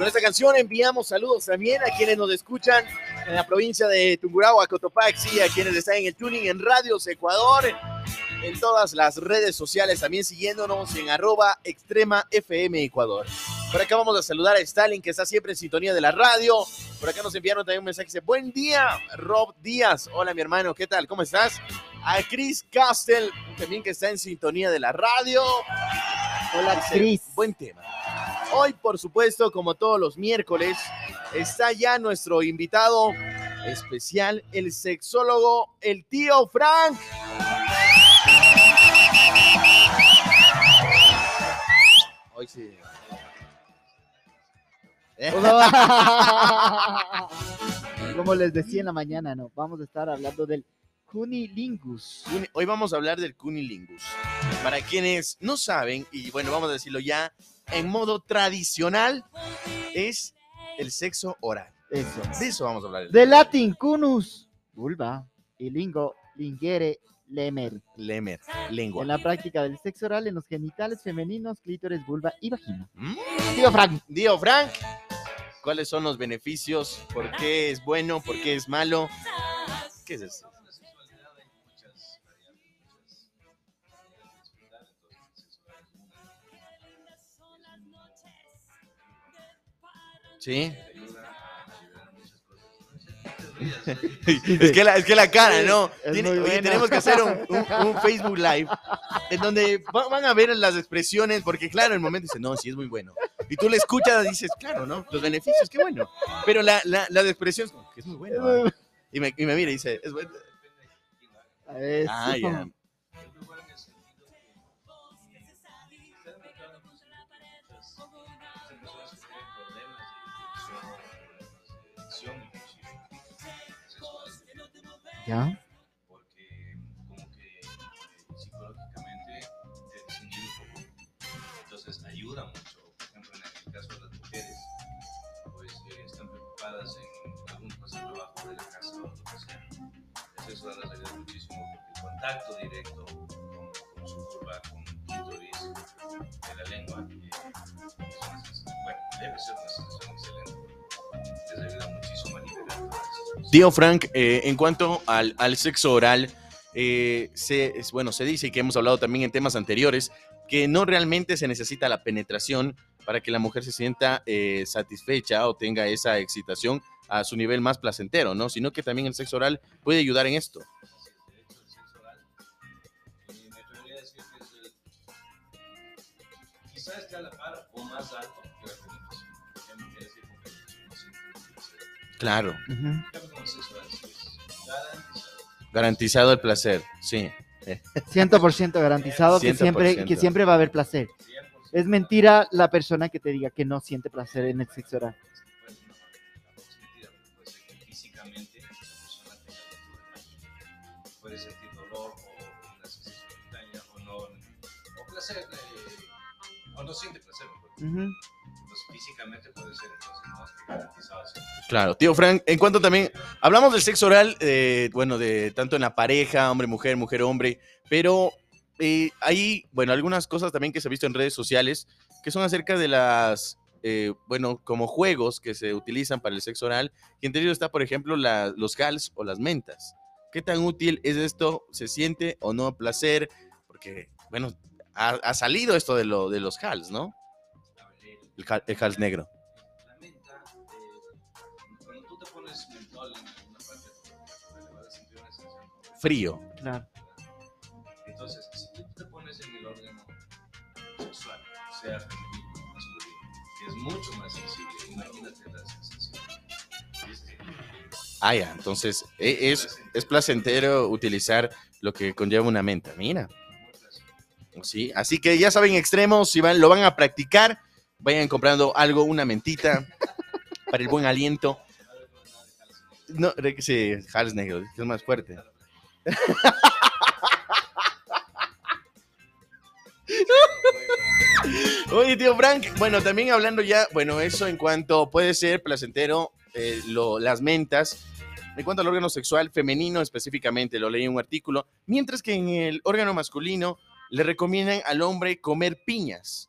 Con esta canción enviamos saludos también a quienes nos escuchan en la provincia de Tungurahua, Cotopaxi, a quienes están en el tuning en Radios Ecuador, en todas las redes sociales, también siguiéndonos en arroba extrema FM Ecuador. Por acá vamos a saludar a Stalin, que está siempre en sintonía de la radio. Por acá nos enviaron también un mensaje dice, buen día, Rob Díaz. Hola, mi hermano, ¿qué tal? ¿Cómo estás? A Chris Castle, también que está en sintonía de la radio. Hola, Chris. Buen tema. Hoy, por supuesto, como todos los miércoles, está ya nuestro invitado especial, el sexólogo, el tío Frank. Hoy sí. Como les decía en la mañana, no, vamos a estar hablando del cunilingus. Hoy vamos a hablar del cunilingus. Para quienes no saben, y bueno, vamos a decirlo ya, en modo tradicional, es el sexo oral. Eso. De eso vamos a hablar. De latín, cunus, vulva, y lingo, lingere, lemer. Lemer, lengua. En la práctica del sexo oral en los genitales femeninos, clítores, vulva y vagina. Mm. Tío Frank. Tío Frank, ¿cuáles son los beneficios? ¿Por qué es bueno? ¿Por qué es malo? ¿Qué es eso? Sí. es, que la, es que la cara, ¿no? Tiene- oye, tenemos que hacer un, un- un Facebook Live en donde va- van a ver las expresiones, porque claro, en el momento dice, no, sí es muy bueno. Y tú le escuchas y dices, claro, ¿no? Los beneficios, qué bueno. Pero la, la, las expresiones, como que es muy bueno. Y me, y me mira y dice, es bueno. Ah, ya. ¿Ya? porque como que psicológicamente te desinhibe un poco. Entonces ayuda mucho. Por ejemplo, en el caso de las mujeres, pues eh, están preocupadas en algún de trabajo de la casa o lo que sea. Entonces eso les ayuda muchísimo porque el contacto directo con, su curva, con el de la lengua, eh, es una sensación, bueno, debe ser una sensación excelente. Tío Frank, eh, en cuanto al, al sexo oral, eh, se, bueno, se dice y que hemos hablado también en temas anteriores, que no realmente se necesita la penetración para que la mujer se sienta eh, satisfecha o tenga esa excitación a su nivel más placentero, ¿no? Sino que también el sexo oral puede ayudar en esto. quizás esté a la par o más alto Claro, garantizado. el placer, sí. 100% garantizado que siempre, 100%. que siempre va a haber placer. 100%. Es mentira la persona que te diga que no siente placer en el sexo oral. Puede sentir dolor o una sensación extraña o no, o placer, eh, o no siente placer. Físicamente puede ser, entonces. Claro, tío Frank, en cuanto también hablamos del sexo oral, eh, bueno, de tanto en la pareja, hombre-mujer, mujer-hombre, pero eh, hay, bueno, algunas cosas también que se ha visto en redes sociales que son acerca de las, eh, bueno, como juegos que se utilizan para el sexo oral, y entre ellos está, por ejemplo, los hals o las mentas. ¿Qué tan útil es esto? ¿Se siente o no placer? Porque, bueno, ha, salido esto de, de los hals, ¿no? El- hals negro. La menta, eh, cuando tú te pones mentol en alguna parte de tu cuerpo, le vas a sentir una sensación como de Frío. Claro. Entonces, si tú te pones en el órgano sexual, sea femenino o masculino, que es mucho más sensible, imagínate la sensación. ¿Viste? Ah, ya, entonces e- es, es placentero utilizar lo que conlleva una menta, mira. Sí, así que ya saben, extremos, si van, lo van a practicar, vayan comprando algo, una mentita para el buen aliento. No, sí, Hals negro, que es más fuerte. Oye, tío Frank, bueno, también hablando ya, bueno, eso en cuanto puede ser placentero, eh, lo- las mentas, en cuanto al órgano sexual femenino específicamente, lo leí en un artículo, mientras que en el órgano masculino le recomiendan al hombre comer piñas.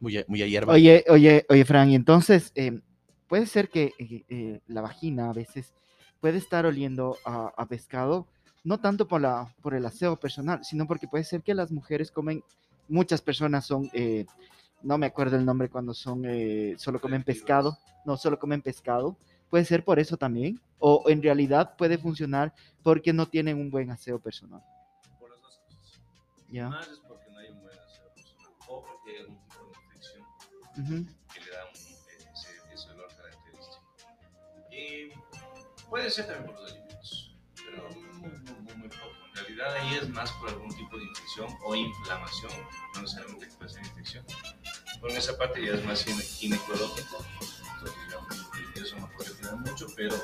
Muy, a- muy a hierba. Oye, oye, oye, Fran, y entonces eh, puede ser que eh, eh, la vagina a veces puede estar oliendo a, a pescado, no tanto por, la, por el aseo personal, sino porque puede ser que las mujeres comen, muchas personas son, eh, no me acuerdo el nombre cuando son, eh, solo comen pescado, no, solo comen pescado, puede ser por eso también, o en realidad puede funcionar porque no tienen un buen aseo personal. por las dos cosas. ¿ya? Más Ujú. que le da un, ese, ese olor característico. Y puede ser también por los alimentos, pero muy, muy, muy, poco. En realidad ahí es más por algún tipo de infección o inflamación, no necesariamente que puede ser infección. Por esa parte ya es más gine- ginecológico, entonces ya, eso no puede tener mucho, pero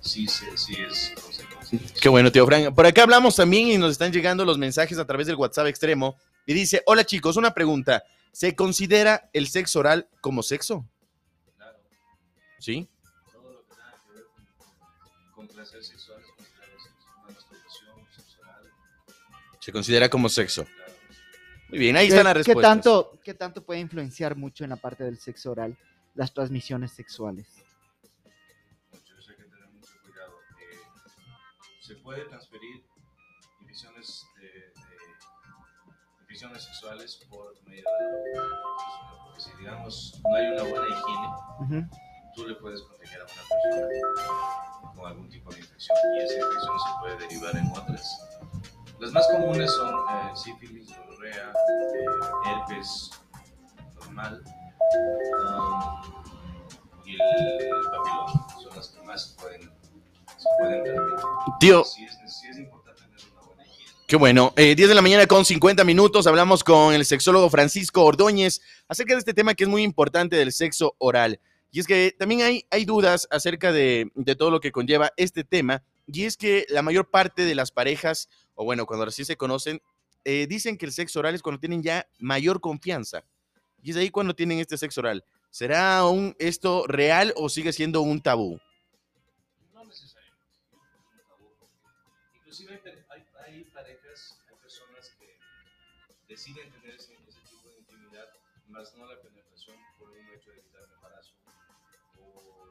sí, se- sí es consecuencia. Qué bueno, tío Frank. Por acá hablamos también y nos están llegando los mensajes a través del WhatsApp extremo. Y dice, hola chicos, una pregunta. ¿Se considera el sexo oral como sexo? Claro, ¿Sí? todo lo que tenga que ver con, con placer sexual es considerado sexo. Una masturbación sexual, Se considera como sexo. claro. Muy bien, ahí ¿Qué- están las ¿Qué respuestas. tanto, ¿Qué tanto puede influenciar mucho en la parte del sexo oral las transmisiones sexuales? mucho, eso hay que tener mucho cuidado. Eh, se puede transferir infecciones, infecciones sexuales por medio de la. Porque si, digamos, no hay una buena higiene, Ujú. tú le puedes contagiar a una persona con algún tipo de infección y esa infección se puede derivar en otras. Las más comunes son eh, sífilis, gonorrea, eh, herpes normal um, y el papiloma. Son las que más pueden, se pueden transmitir. Tío, Sí es, sí es Qué bueno. Eh, 10 de la mañana con 50 minutos. Hablamos con el sexólogo Francisco Ordóñez acerca de este tema que es muy importante del sexo oral. Y es que también hay, hay dudas acerca de, de todo lo que conlleva este tema. Y es que la mayor parte de las parejas, o bueno, cuando recién se conocen, eh, dicen que el sexo oral es cuando tienen ya mayor confianza. Y es ahí cuando tienen este sexo oral. ¿Será aún esto real o sigue siendo un tabú? Deciden tener ese, ese tipo de intimidad, más no la penetración por un hecho de evitar un embarazo o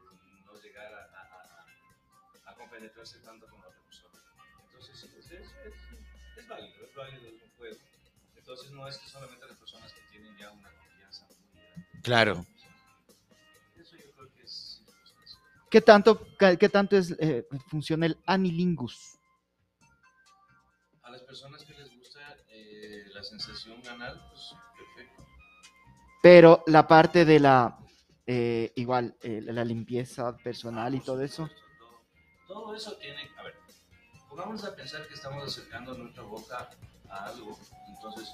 no llegar a, a, a, a compenetrarse tanto con la otra persona. Entonces, sí, pues, es, es, es válido, es válido, es un juego. Entonces, no es que solamente las personas que tienen ya una confianza muy grande. Claro. Eso yo creo que es. ¿Qué tanto, qué tanto es, eh, funciona el anilingus? A las personas que la sensación anal, pues perfecto. Pero la parte de la, eh, igual, eh, la limpieza personal y todo eso. Todo, todo eso tiene, a ver, pongámonos a pensar que estamos acercando nuestra boca a algo, entonces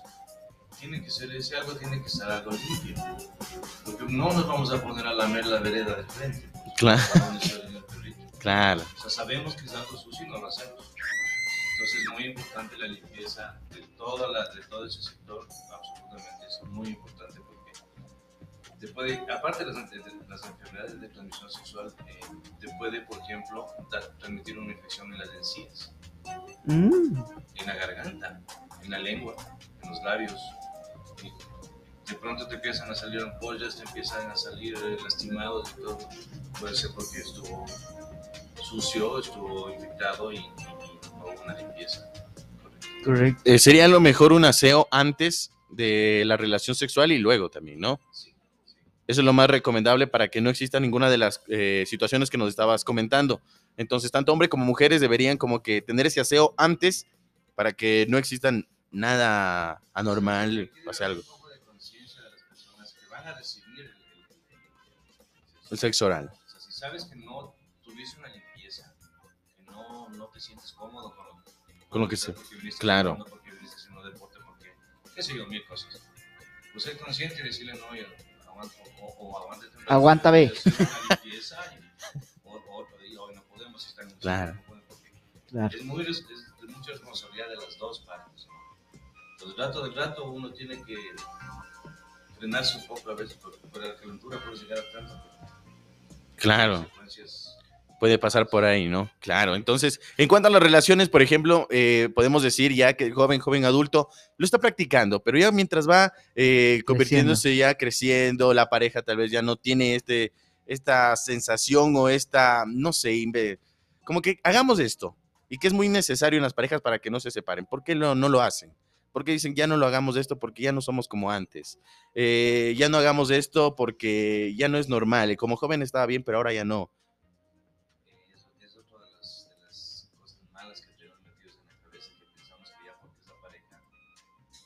tiene que ser ese algo, tiene que estar algo limpio, porque no nos vamos a poner a lamer la vereda del frente, Claro, claro. O sea, sabemos que es algo sucio y no lo hacemos. Entonces es muy importante la limpieza de, toda la, de todo ese sector, absolutamente es muy importante porque te puede, aparte de las, de las enfermedades de transmisión sexual, eh, te puede, por ejemplo, dar- transmitir una infección en las encías, Mm, en la garganta, en la lengua, en los labios. Y de pronto te empiezan a salir ampollas, te empiezan a salir eh, lastimados y todo. Puede ser porque estuvo sucio, estuvo infectado y, y- una limpieza. correcto. Eh, sería lo mejor un aseo antes de la relación sexual y luego también, ¿no? Sí, sí. Eso es lo más recomendable para que no exista ninguna de las eh, situaciones que nos estabas comentando. Entonces, tanto hombres como mujeres deberían como que tener ese aseo antes para que no existan nada anormal, pase algo. El sexo oral. O sea, si sabes que no no, no te sientes cómodo con lo, Con lo que estás, se- porque viniste claro. porque viniste haciendo deporte, porque qué sé yo, mil cosas. Pues ser consciente y decirle no, y aguanta, o, o aguántate un Aguanta, ve. limpieza y- o, o hoy no podemos estar en un Claro. Claro. es, muy, es de mucha responsabilidad de las dos partes. Entonces, rato de rato uno tiene que frenarse un poco a veces, porque por la calentura puede llegar a tanto. Claro. consecuencias. Puede pasar por ahí, ¿no? Claro. Entonces, en cuanto a las relaciones, por ejemplo, eh, podemos decir ya que el joven, joven adulto lo está practicando, pero ya mientras va eh, convirtiéndose ya creciendo, la pareja tal vez ya no tiene este, esta sensación o esta, no sé, como que hagamos esto y que es muy necesario en las parejas para que no se separen. ¿Por qué no, no lo hacen? Porque dicen, ya no lo hagamos esto porque ya no somos como antes. Eh, ya no hagamos esto porque ya no es normal. Como joven estaba bien, pero ahora ya no.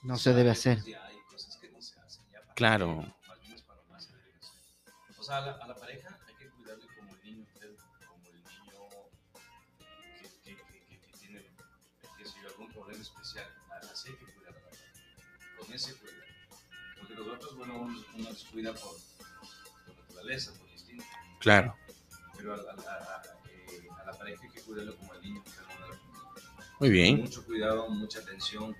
No se debe hacer. Que Claro. es. O sea, a la, a la pareja hay que cuidarle como el niño, como el niño que, que, que, que, que tiene yo, algún problema especial. Así hay que cuidar a la pareja. Con ese cuidado. Porque los otros, bueno, uno, uno los cuida por, por naturaleza, por instinto. Claro. Pero a, la- a, eh, a la pareja hay que cuidarlo como el niño de la familia. Muy bien. Mucho cuidado, mucha atención,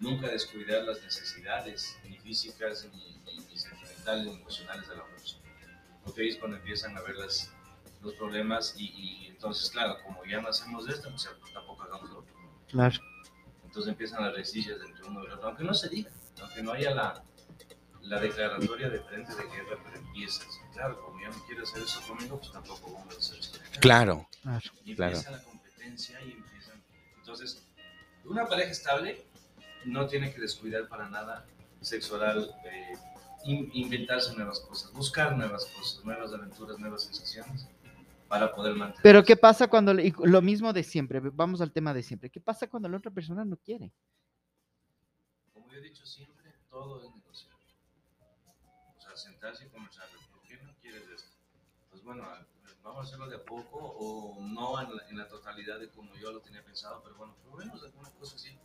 nunca descuidar las necesidades, ni físicas, ni, ni- ni sentimentales, ni emocionales de la otra persona. Porque ahí es cuando empiezan a ver las, los problemas y, y entonces, claro, como ya no hacemos esto, pues tampoco hagamos lo otro. Claro. Entonces empiezan las resillas entre uno y el otro, aunque no se diga, aunque no haya la, la declaratoria de frente de guerra, pero empiezas. Claro, como ya no quieres hacer eso conmigo, pues tampoco vamos a hacer esto. Claro. Claro. Y Claro. empieza la competencia y empiezan. Entonces, una pareja estable no tiene que descuidar para nada sexo oral, eh, in- inventarse nuevas cosas, buscar nuevas cosas, nuevas aventuras, nuevas sensaciones para poder mantener. Pero ¿qué pasa cuando, lo mismo de siempre, vamos al tema de siempre, ¿qué pasa cuando la otra persona no quiere? Como yo he dicho siempre, todo es negociable. O sea, sentarse y conversar. ¿Por qué no quieres esto? Pues bueno, vamos a hacerlo de a poco o no en la, en la totalidad de como yo lo tenía pensado, pero bueno, probemos alguna cosa así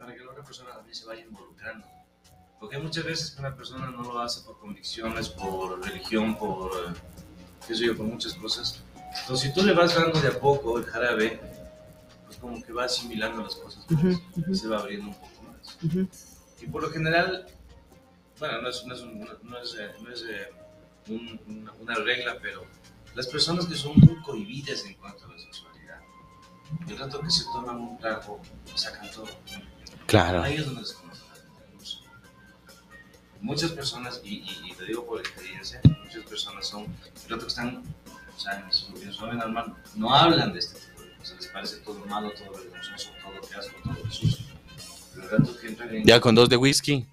para que la otra persona también se vaya involucrando. Porque hay muchas veces que una persona no lo hace por convicciones, por religión, por, eh, qué sé yo, por muchas cosas. Entonces, si tú le vas dando de a poco el jarabe, pues como que va asimilando las cosas más Ujú, y ujú. se va abriendo un poco más. Ujú. Y por lo general, bueno, no es, no es, un- no es, eh, no es, eh, un- una, una regla, pero las personas que son muy cohibidas en cuanto a la sexualidad, el rato que se toman un trago, sacan todo. Claro. Ahí es donde se. Muchas personas, y, y, y te digo por experiencia, muchas personas son, rato que están, o sea, en su, en su normal, no hablan de este tipo de cosas, les parece todo malo, todo vergonzoso, todo que asco, todo sucio. Pero el rato que entran en... Ya con dos de whisky.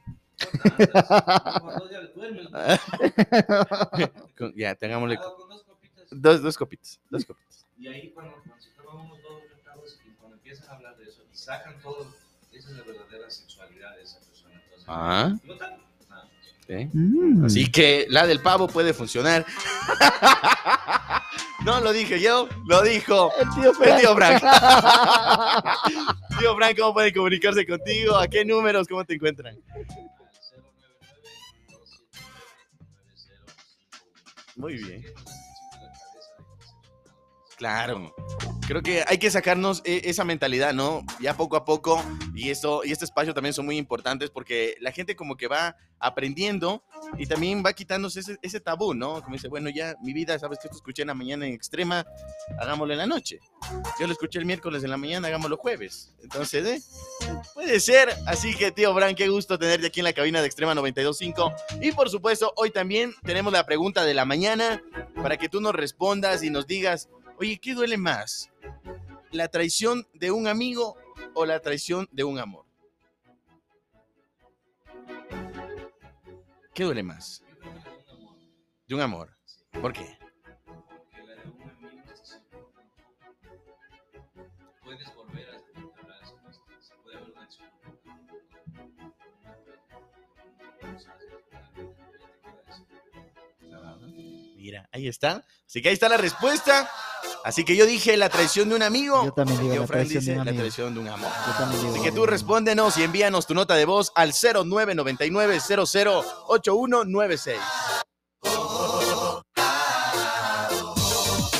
Ya tengámosle ah, con dos copitas. dos, dos copitas. Dos copitas. Y ahí cuando, cuando se toman unos dos tragos y cuando empiezan a hablar de eso y sacan todo, esa es la verdadera sexualidad de esa persona. Entonces, Ah. no tanto. ¿eh? Mm. Así que la del pavo puede funcionar. No lo dije yo, lo dijo El tío el tío Frank. Frank. Tío Frank, ¿cómo pueden comunicarse contigo? ¿A qué números? ¿Cómo te encuentran? Al 099-279-9051. Muy bien. ¿Qué nos han dicho de la cabeza de que se- Claro. Creo que hay que sacarnos e- esa mentalidad, ¿no? Ya poco a poco. Y esto y este espacio también son muy importantes porque la gente como que va aprendiendo y también va quitándose ese, ese tabú, ¿no? Como dice, bueno, ya mi vida, sabes que esto escuché en la mañana en extrema, hagámoslo en la noche. Yo lo escuché el miércoles en la mañana, hagámoslo jueves. Entonces, ¿eh? Puede ser. Así que, tío Bran, qué gusto tenerte aquí en la cabina de Extrema 925. Y por supuesto, hoy también tenemos la pregunta de la mañana para que tú nos respondas y nos digas, oye, ¿qué duele más? ¿La traición de un amigo o la traición de un amor? ¿Qué duele más? De un amor. ¿Por qué? Mira, ahí está. Así que ahí está la respuesta. Así que yo dije la traición de un amigo. Yo también digo Yo, la traición de dice un la amigo. traición de un amor. Yo también digo Así que tú respóndenos y envíanos tu nota de voz al 0999 008196.